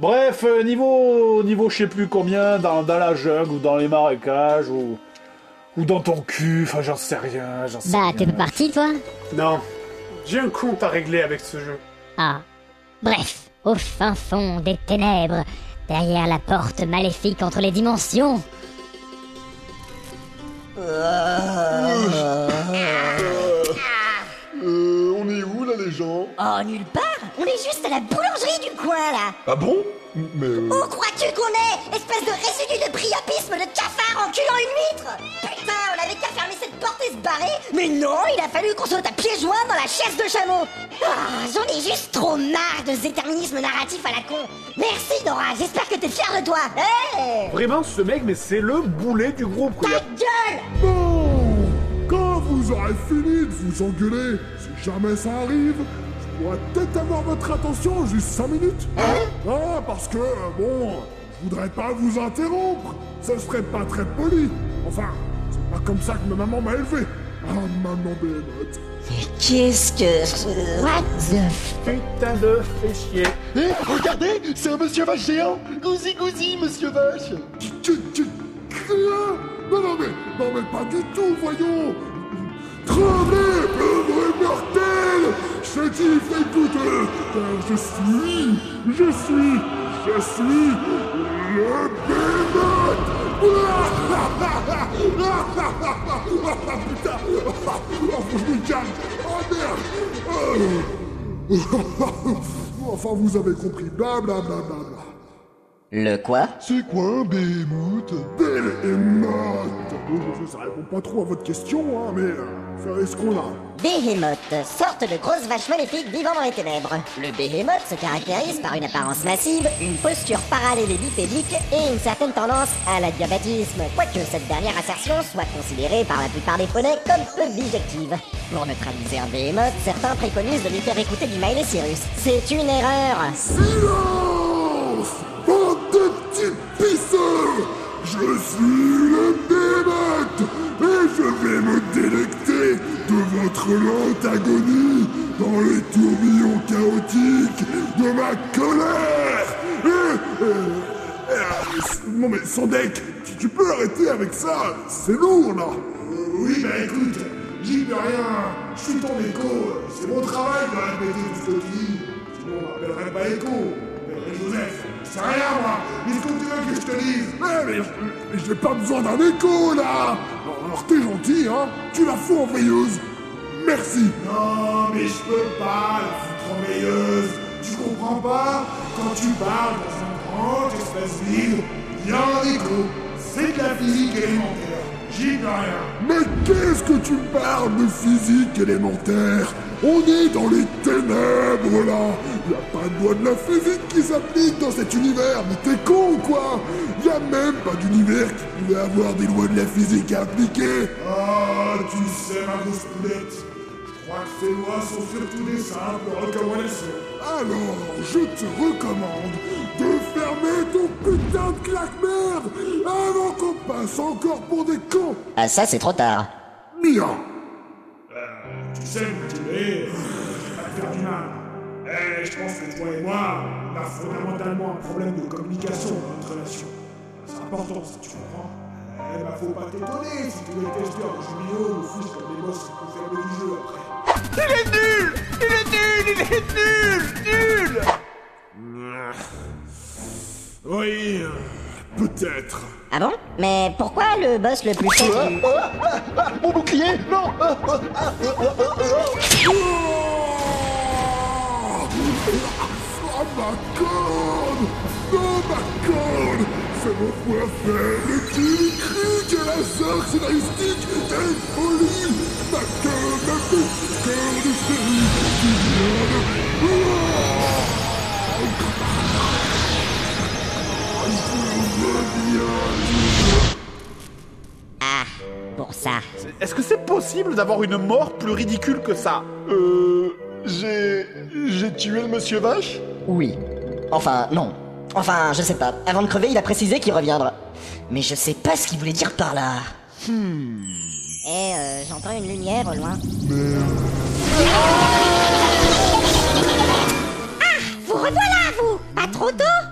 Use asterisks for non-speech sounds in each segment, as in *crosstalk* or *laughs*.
Bref, euh, niveau, niveau je sais plus combien, dans, dans la jungle ou dans les marécages ou, ou dans ton cul, enfin j'en sais rien, j'en sais Bah, t'es pas parti, toi Non, j'ai un compte à régler avec ce jeu. Ah. Bref, au fin fond des ténèbres, derrière la porte maléfique entre les dimensions, Euh, on est où là les gens? Oh, nulle part On est juste à la boulangerie du coin, là. Ah bon? Mais euh, Où crois-tu qu'on est Espèce de résidu de priapisme de cafard enculant une huître? Putain, on avait qu'à fermer cette porte et se barrer. Mais non, il a fallu qu'on saute à pieds joints dans la chaise de chameau. Ah, J'en ai juste trop marre de ce déterminisme narratif à la con. Merci Dora, j'espère que t'es fier de toi. Hey! Vraiment, ce mec, mais c'est le boulet du groupe. Ta gueule! Bon Quand vous aurez fini de vous engueuler, si jamais ça arrive, pourrais peut-être avoir votre attention juste 5 minutes. Ah, parce que, euh, bon, je voudrais pas vous interrompre. Ce serait pas très poli. Enfin, c'est pas comme ça que ma maman m'a élevé. Ah, maman Bénote. Mais qu'est-ce que... what the Putain de fait chier. Eh, regardez, c'est un monsieur vache géant Gousi gousi, monsieur vache Tu, tu, tu... Quoi Non, non, mais, non, mais pas du tout, voyons Tremblez, dis, écoute, euh, euh, je suis, je suis, je suis le bémote Putain Oh, faut que je me calme Oh, merde Oh. Enfin, vous avez compris, blablabla. Le quoi? C'est quoi un morte Oh, Ça répond pas trop à votre question, hein, mais euh, ça est ce qu'on a. Behemoth, sorte de grosse vache maléfique vivant dans les ténèbres. Le Behemoth se caractérise par une apparence massive, une posture parallèle et bipédique et une certaine tendance à la diabatisme, quoique cette dernière assertion soit considérée par la plupart des poneys comme peu bijective. Pour neutraliser un Behemoth, certains préconisent de lui faire écouter du Miley Cyrus. C'est une erreur Silence le et je vais me délecter de votre lente agonie dans les tourbillons chaotiques de ma colère. Et- et- Non mais Sandek, tu, tu peux arrêter avec ça C'est lourd là. Oui bah écoute, j'y peux rien, je suis ton écho, c'est mon travail de répéter tout ce que tu dis, sinon on m'appellerait pas écho, m'appellerait Joseph, c'est rien moi, qu'est-ce que tu veux que je te dise. Mais, mais, mais j'ai pas besoin d'un écho là. Alors t'es gentil hein, tu la fous en veilleuse Merci. Non mais je peux pas la foutre en veilleuse Tu comprends pas? Quand tu parles dans un grand espace vide, il y a un écho. C'est de la physique élémentaire. J'y peux rien. Mais qu'est-ce que tu parles de physique élémentaire? On est dans les ténèbres là. Y a pas de loi de la physique qui s'applique dans cet univers, mais t'es con ou quoi? Y a même pas d'univers qui pouvait avoir des lois de la physique à appliquer. Ah, tu sais ma grosse poulette. Je crois que ces lois sont surtout des simples recommandations. Alors, je te recommande fermer ton putain de claque-merde avant qu'on passe encore pour des cons. Ah ça c'est trop tard. Mia Tu sais me tuer, ça va faire du mal. Eh, je pense que toi et moi, on a fondamentalement un problème de communication dans notre relation. C'est important, ça, tu comprends Eh bah, faut pas t'étonner si tu es testeur de jeux vidéo ou fous comme les boss plus faibles du jeu après. Oui, euh, peut-être. Ah bon? Mais pourquoi le boss le plus faible du- Mon bouclier Non. Ah, ah, ah. Oh ma corde Non ma corde C'est mon point faible qui crie que la sœur scénaristique est folie. Ma corde, ma petite corde chérie qui vient de... ça. Est-ce que c'est possible d'avoir une mort plus ridicule que ça? Euh... J'ai... J'ai tué le monsieur vache? Oui. Enfin, non. Enfin, je sais pas. Avant de crever, il a précisé qu'il reviendra. Mais je sais pas ce qu'il voulait dire par là. Hmm. Eh, euh, j'entends une lumière au loin. Vous revoilà, vous Pas trop tôt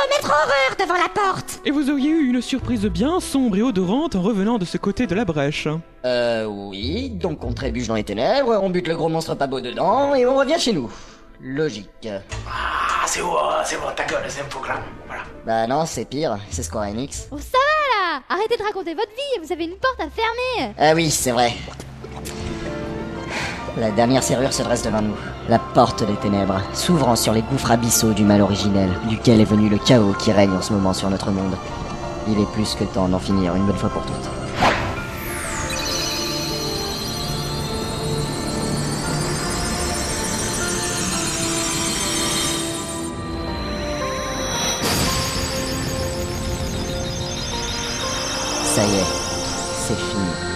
Remettre horreur devant la porte Et vous auriez eu une surprise bien sombre et odorante en revenant de ce côté de la brèche. Euh, oui, donc on trébuche dans les ténèbres, on bute le gros monstre pas beau dedans, et on revient chez nous. Logique. Ah, c'est bon, c'est bon, ta gueule, c'est un programme. Voilà. Bah non, c'est pire, c'est Square Enix. Oh ça va là Arrêtez de raconter votre vie, vous avez une porte à fermer Ah oui, c'est vrai. La dernière serrure se dresse devant nous. La porte des ténèbres, s'ouvrant sur les gouffres abyssaux du mal originel, duquel est venu le chaos qui règne en ce moment sur notre monde. Il est plus que temps d'en finir une bonne fois pour toutes. Ça y est, c'est fini.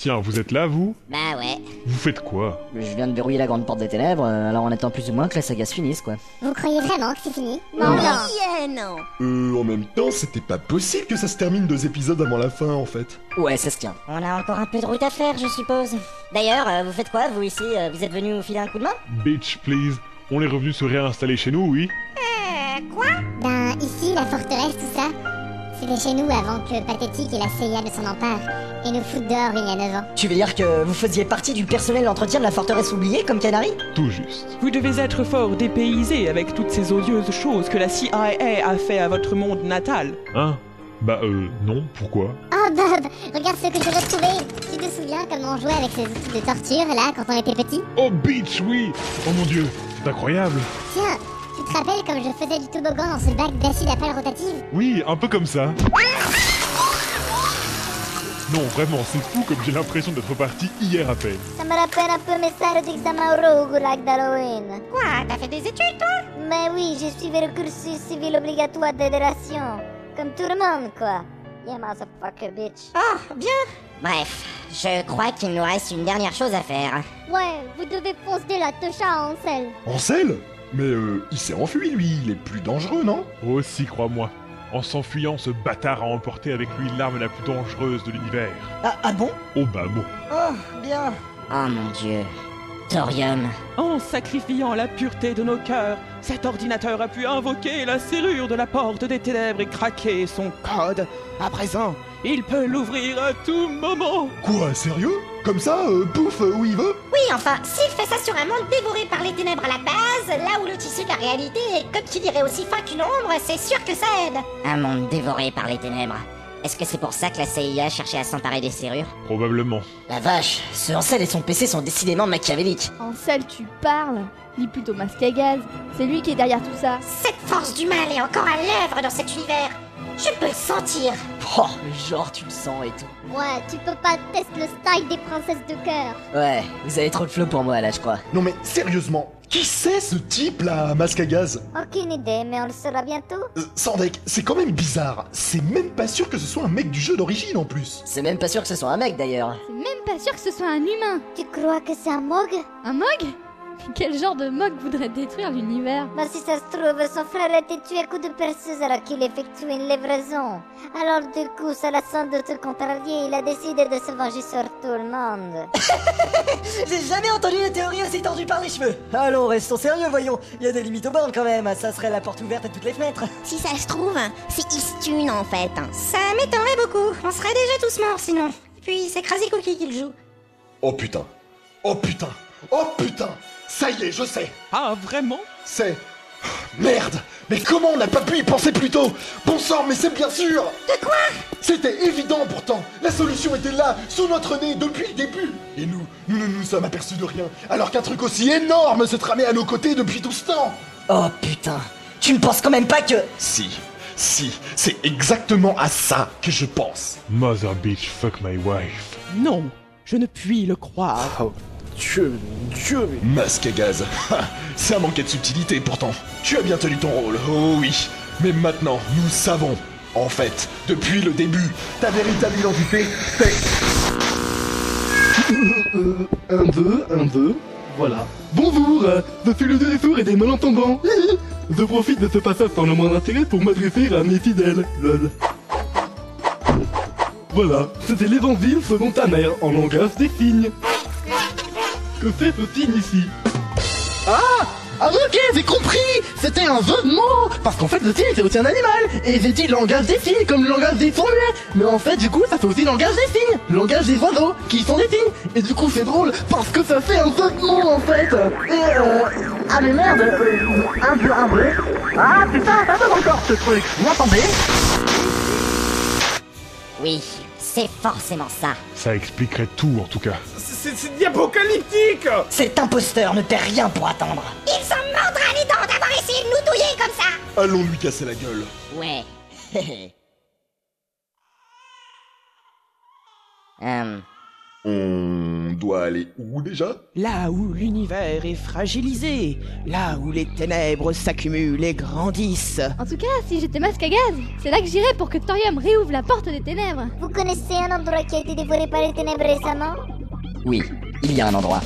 Tiens, vous êtes là, vous? Bah ouais. Vous faites quoi? Je viens de verrouiller la grande porte des ténèbres, euh, alors on attend plus ou moins que la saga se finisse, quoi. Vous croyez vraiment que c'est fini? Non, non. Yeah, non Euh, en même temps, c'était pas possible que ça se termine deux épisodes avant la fin, en fait. Ouais, ça se tient. On a encore un peu de route à faire, je suppose. D'ailleurs, euh, vous faites quoi, vous ici? Euh, Vous êtes venu nous filer un coup de main? Bitch, please. On est revenu se réinstaller chez nous, oui? Ben, ici, la forteresse, tout ça, c'était chez nous avant que Pathétique et la CIA ne s'en emparent. Et nous foutent dehors il y a 9 ans. Tu veux dire que vous faisiez partie du personnel d'entretien de la forteresse oubliée, comme Canary? Tout juste. Vous devez être fort dépaysé avec toutes ces odieuses choses que la CIA a fait à votre monde natal. Hein? Bah, euh, non, pourquoi? Oh Bob, regarde ce que j'ai retrouvé. Tu te souviens comment on jouait avec ces outils de torture, là, quand on était petit? Oh, bitch, oui. Oh mon dieu, c'est incroyable te rappelles comme je faisais du toboggan dans ce bac d'acide à pales rotative Oui, un peu comme ça. Non, vraiment, c'est fou comme j'ai l'impression d'être parti hier à peine. Ça me rappelle un peu mes salles d'examen au goulag d'Halloween. Quoi T'as fait des études, toi? Mais oui, j'ai suivi le cursus civil obligatoire d'éducation. Comme tout le monde, quoi. Yeah, motherfucker, bitch. Oh, bien Bref, je crois qu'il nous reste une dernière chose à faire. Ouais, vous devez foncer la techa à Ansel. Ansel Mais euh, il s'est enfui, lui, il est plus dangereux, non? Oh si, crois-moi. En s'enfuyant, ce bâtard a emporté avec lui l'arme la plus dangereuse de l'univers. Ah, ah bon? Oh bah bon. Oh, bien Oh mon dieu. Thorium. En sacrifiant la pureté de nos cœurs, cet ordinateur a pu invoquer la serrure de la porte des ténèbres et craquer son code. À présent, il peut l'ouvrir à tout moment. Quoi, sérieux? Comme ça, euh, pouf, euh, où il veut? Oui, enfin, s'il fait ça sur un monde dévoré par les ténèbres à la base, là où le tissu de la réalité est, comme tu dirais, aussi fin qu'une ombre, c'est sûr que ça aide. Un monde dévoré par les ténèbres. Est-ce que c'est pour ça que la CIA cherchait à s'emparer des serrures Probablement. La vache, ce Ansel et son PC sont décidément machiavéliques. Ansel, tu parles Lis plutôt masque à gaz. C'est lui qui est derrière tout ça. Cette force du mal est encore à l'œuvre dans cet univers. Je peux le sentir. Oh, genre tu le sens et tout. Ouais, tu peux pas tester le style des princesses de cœur. Ouais, vous avez trop de flow pour moi là, je crois. Non mais, sérieusement, qui c'est ce type, là, masque à gaz? Aucune idée, mais on le saura bientôt. euh, Sandek, c'est quand même bizarre. C'est même pas sûr que ce soit un mec du jeu d'origine, en plus. C'est même pas sûr que ce soit un mec d'ailleurs. C'est même pas sûr que ce soit un humain. Tu crois que c'est un Mog? Un Mog? *laughs* Quel genre de Mog voudrait détruire l'univers? Bah si ça se trouve, son frère a été tué à coups de perceuse alors qu'il effectuait une livraison. Alors du coup, ça l'a sans doute contrarié, il a décidé de se venger sur tout le monde. *laughs* J'ai jamais entendu une théorie aussi tordue par les cheveux. Allons, restons sérieux, voyons. Il y a des limites aux bornes quand même. Ça serait la porte ouverte à toutes les fenêtres. *laughs* Si ça se trouve, c'est Istune en fait. Ça m'étonnerait beaucoup. On serait déjà tous morts sinon. Et puis c'est Crazy Cookie qui le joue. Oh putain. Oh putain. Oh putain. Ça y est, je sais. Ah, vraiment? C'est... Merde. Mais comment on n'a pas pu y penser plus tôt? Bon sang, mais c'est bien sûr. De quoi? C'était évident pourtant. La solution était là, sous notre nez, depuis le début. Et nous, nous ne nous sommes aperçus de rien, alors qu'un truc aussi énorme se tramait à nos côtés depuis tout ce temps. Oh putain. Tu ne penses quand même pas que... Si, si, c'est exactement à ça que je pense. Mother bitch, fuck my wife. Non, je ne puis le croire. Oh, Dieu, Dieu, mais... Masque à gaz, Ha, ça manquait de subtilité pourtant. Tu as bien tenu ton rôle, oh oui. Mais maintenant, nous savons. En fait, depuis le début, ta véritable identité, c'est... Euh, un, deux, un, deux. Voilà. Bonjour, je suis le dieu des sourds et des malentendants. *laughs* Je profite de ce passage sans le moindre intérêt pour m'adresser à mes fidèles. Lol. Voilà, c'était l'évangile selon ta mère en langage des signes. Que fait ce signe ici Ah Ah ok, j'ai compris. C'était un jeu de mots. Parce qu'en fait, le signe, c'est aussi un animal. Et j'ai dit langage des signes, comme le langage des muets Mais en fait, du coup, ça fait aussi langage des signes. Langage des oiseaux, qui sont des signes. Et du coup, c'est drôle, parce que ça fait un jeu de mots, en fait. Et euh... Ah mais merde euh, Un peu, un peu. Ah putain, ça donne encore ce truc. Vous m'entendez? Oui, c'est forcément ça. Ça expliquerait tout en tout cas. C'est diapocalyptique Cet imposteur ne perd rien pour attendre. Il s'en mordra les dents d'avoir essayé de nous douiller comme ça Allons lui casser la gueule. Ouais. Hum, *laughs* On doit aller où déjà? Là où l'univers est fragilisé, là où les ténèbres s'accumulent et grandissent. En tout cas, si j'étais masque à gaz, c'est là que j'irais pour que Thorium réouvre la porte des ténèbres. Vous connaissez un endroit qui a été dévoré par les ténèbres récemment? Oui, il y a un endroit.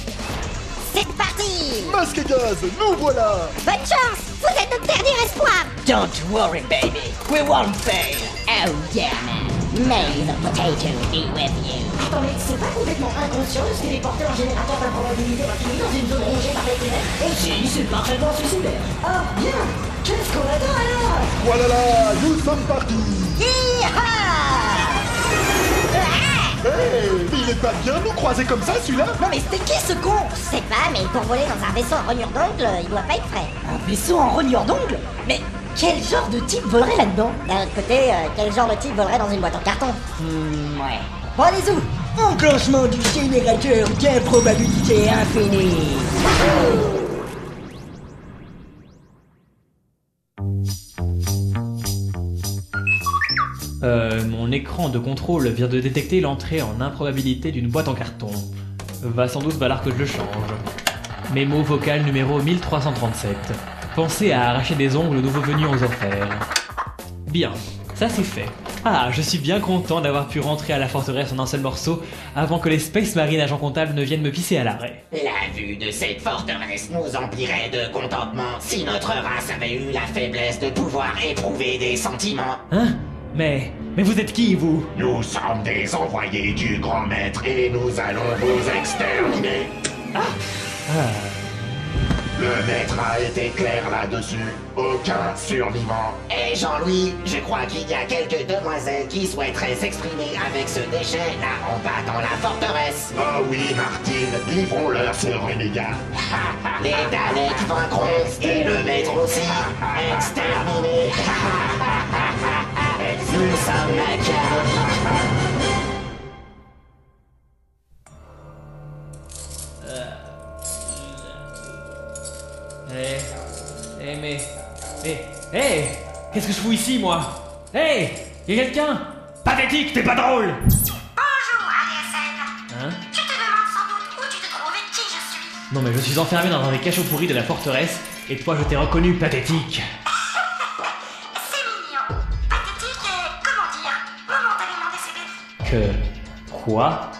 C'est parti Masque à gaz, nous voilà Bonne chance Vous êtes notre dernier espoir Don't worry, baby. We won't fail. Oh yeah, man. May the potato be with you. Attendez, c'est pas complètement inconscient de se téléporter en générateur d'improbabilité dans une zone rongée par les ténèbres Oh si, c'est parfaitement suicidaire. Ah, bien. Qu'est-ce qu'on attend alors? Voilà là, nous sommes partis. Hey, mais il est pas bien de nous croiser comme ça, celui-là. Non mais c'était qui ce con? Je sais pas, mais pour voler dans un vaisseau en rognure d'ongle, il doit pas être prêt. Un vaisseau en rognure d'ongle Mais quel genre de type volerait là-dedans D'un autre côté, euh, quel genre de type volerait dans une boîte en carton Hmm, ouais. Bon, allez où Enclenchement du générateur d'improbabilité infinie Euh, mon écran de contrôle vient de détecter l'entrée en improbabilité d'une boîte en carton. Va sans doute falloir que je le change. Mémo vocal numéro 1337. Pensez à arracher des ongles aux nouveaux venus aux enfers. Bien, ça c'est fait. Ah, je suis bien content d'avoir pu rentrer à la forteresse en un seul morceau avant que les Space Marine agents comptables ne viennent me pisser à l'arrêt. La vue de cette forteresse nous emplirait de contentement si notre race avait eu la faiblesse de pouvoir éprouver des sentiments. Hein? Mais. Mais vous êtes qui, vous? Nous sommes des envoyés du grand maître et nous allons vous exterminer. Ah Le maître a été clair là-dessus. Aucun survivant. Et Jean-Louis, je crois qu'il y a quelques demoiselles qui souhaiteraient s'exprimer avec ce déchet là en bas dans la forteresse. Oh oui, Martine, livrons-leur ce renégat. Les Daleks vaincront et le maître aussi. Exterminé. Nous sommes machiavéliques. Ici, moi Eh Y'a quelqu'un? Pathétique, t'es pas drôle Bonjour, ADSL Hein? Tu te demandes sans doute où tu te trouves et qui je suis. Non, mais je suis enfermé dans un des cachots pourris de la forteresse, et toi, je t'ai reconnu, pathétique. *laughs* C'est mignon. Pathétique et, comment dire, momentanément décédé. Que. Quoi?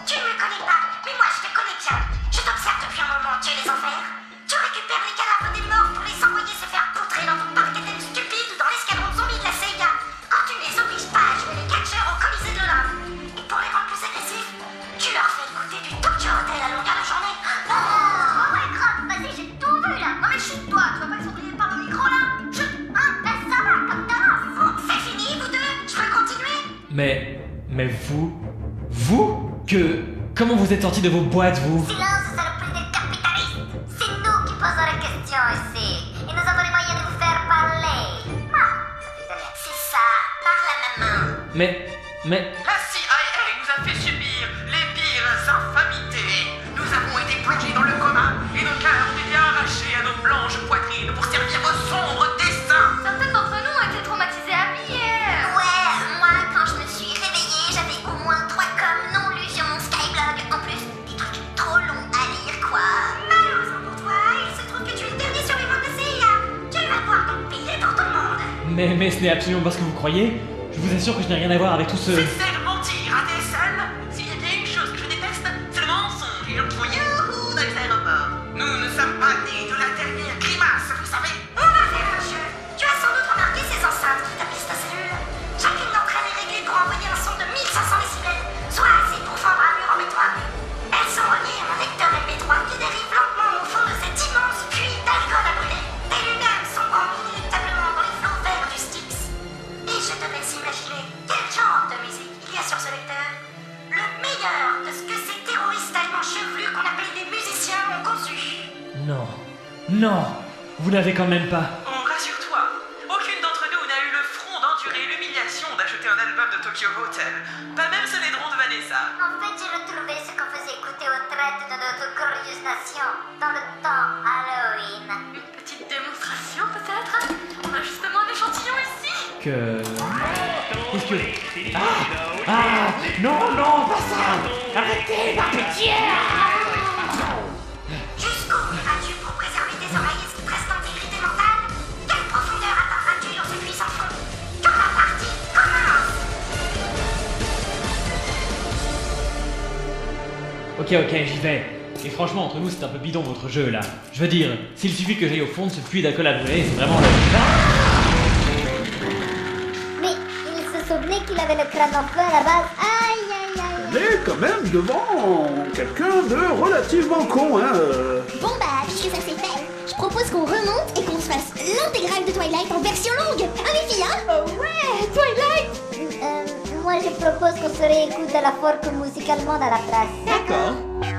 Mais. Mais vous. Vous Que. Comment vous êtes sorti de vos boîtes, vous? Silence, saloperie de capitaliste C'est nous qui posons les questions ici. Et nous avons les moyens de vous faire parler. Ah, c'est ça, parle à maman. Mais. Mais. Mais, mais ce n'est absolument pas ce que vous croyez. Je vous assure que je n'ai rien à voir avec tout ce. Non Vous n'avez quand même pas. Oh, rassure-toi, aucune d'entre nous n'a eu le front d'endurer l'humiliation d'acheter un album de Tokyo Hotel. Pas même ce laidron de Vanessa. En fait, j'ai retrouvé ce qu'on faisait écouter aux traites de notre glorieuse nation dans le temps Halloween. Une petite démonstration peut-être? On a justement un échantillon ici Que. Qu'est-ce que. Ah Ah Non, non, pas ça Arrêtez, par pitié Ok, ok, j'y vais. Et franchement, entre nous, c'est un peu bidon votre jeu là. Je veux dire, s'il suffit que j'aille au fond de ce puits d'alcool à brûler, c'est vraiment le. Mais il se souvenait qu'il avait le crâne en feu à la base. Aïe, aïe, aïe. On est quand même devant quelqu'un de relativement con, hein. euh. Bon bah, puisque ça c'est fait, je propose qu'on remonte et qu'on se fasse l'intégrale de Twilight en version longue. Hein les filles, hein? Oh ouais, Twilight euh, Moi je propose qu'on se réécoute à la forque musicalement à la place. D'accord.